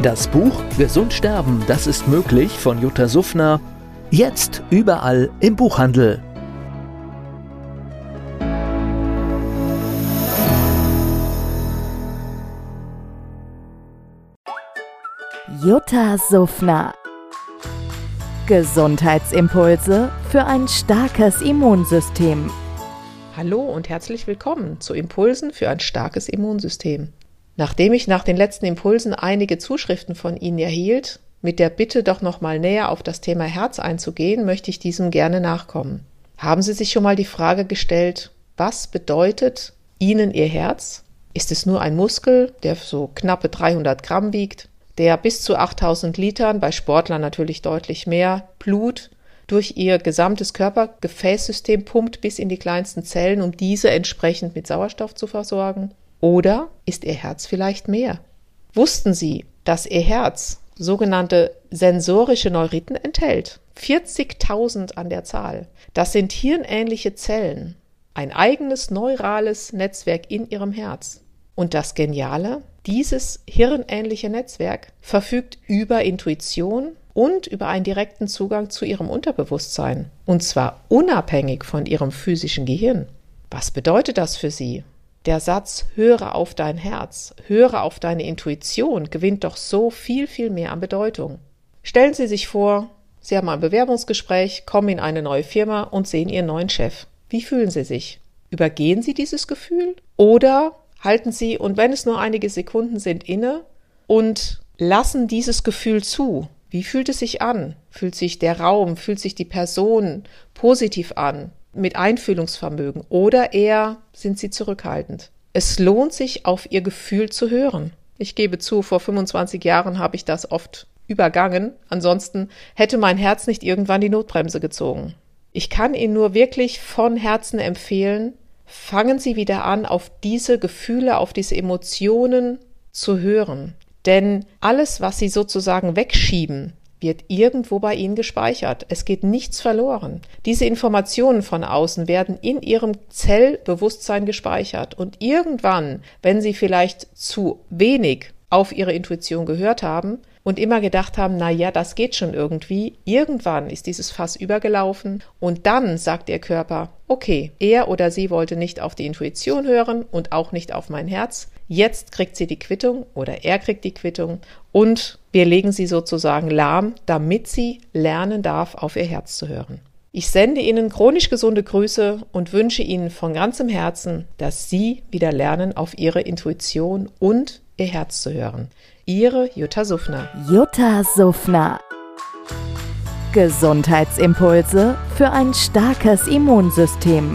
Das Buch Gesund sterben, das ist möglich von Jutta Suffner. Jetzt überall im Buchhandel. Jutta Suffner. Gesundheitsimpulse für ein starkes Immunsystem. Hallo und herzlich willkommen zu Impulsen für ein starkes Immunsystem. Nachdem ich nach den letzten Impulsen einige Zuschriften von Ihnen erhielt, mit der Bitte doch noch mal näher auf das Thema Herz einzugehen, möchte ich diesem gerne nachkommen. Haben Sie sich schon mal die Frage gestellt, was bedeutet Ihnen Ihr Herz? Ist es nur ein Muskel, der so knappe 300 Gramm wiegt? der bis zu 8000 Litern, bei Sportlern natürlich deutlich mehr, Blut durch ihr gesamtes Körpergefäßsystem pumpt bis in die kleinsten Zellen, um diese entsprechend mit Sauerstoff zu versorgen? Oder ist ihr Herz vielleicht mehr? Wussten Sie, dass ihr Herz sogenannte sensorische Neuriten enthält? 40.000 an der Zahl. Das sind hirnähnliche Zellen, ein eigenes neurales Netzwerk in ihrem Herz. Und das Geniale, dieses hirnähnliche Netzwerk verfügt über Intuition und über einen direkten Zugang zu ihrem Unterbewusstsein, und zwar unabhängig von ihrem physischen Gehirn. Was bedeutet das für Sie? Der Satz Höre auf dein Herz, höre auf deine Intuition gewinnt doch so viel, viel mehr an Bedeutung. Stellen Sie sich vor, Sie haben ein Bewerbungsgespräch, kommen in eine neue Firma und sehen Ihren neuen Chef. Wie fühlen Sie sich? Übergehen Sie dieses Gefühl? Oder halten Sie, und wenn es nur einige Sekunden sind, inne und lassen dieses Gefühl zu. Wie fühlt es sich an? Fühlt sich der Raum, fühlt sich die Person positiv an, mit Einfühlungsvermögen oder eher sind Sie zurückhaltend? Es lohnt sich, auf Ihr Gefühl zu hören. Ich gebe zu, vor 25 Jahren habe ich das oft übergangen. Ansonsten hätte mein Herz nicht irgendwann die Notbremse gezogen. Ich kann Ihnen nur wirklich von Herzen empfehlen, fangen Sie wieder an, auf diese Gefühle, auf diese Emotionen zu hören. Denn alles, was Sie sozusagen wegschieben, wird irgendwo bei Ihnen gespeichert. Es geht nichts verloren. Diese Informationen von außen werden in Ihrem Zellbewusstsein gespeichert. Und irgendwann, wenn Sie vielleicht zu wenig auf Ihre Intuition gehört haben, und immer gedacht haben, na ja, das geht schon irgendwie. Irgendwann ist dieses Fass übergelaufen und dann sagt ihr Körper, okay, er oder sie wollte nicht auf die Intuition hören und auch nicht auf mein Herz. Jetzt kriegt sie die Quittung oder er kriegt die Quittung und wir legen sie sozusagen lahm, damit sie lernen darf, auf ihr Herz zu hören. Ich sende Ihnen chronisch gesunde Grüße und wünsche Ihnen von ganzem Herzen, dass Sie wieder lernen, auf Ihre Intuition und Ihr Herz zu hören. Ihre Jutta Suffner. Jutta Suffner. Gesundheitsimpulse für ein starkes Immunsystem.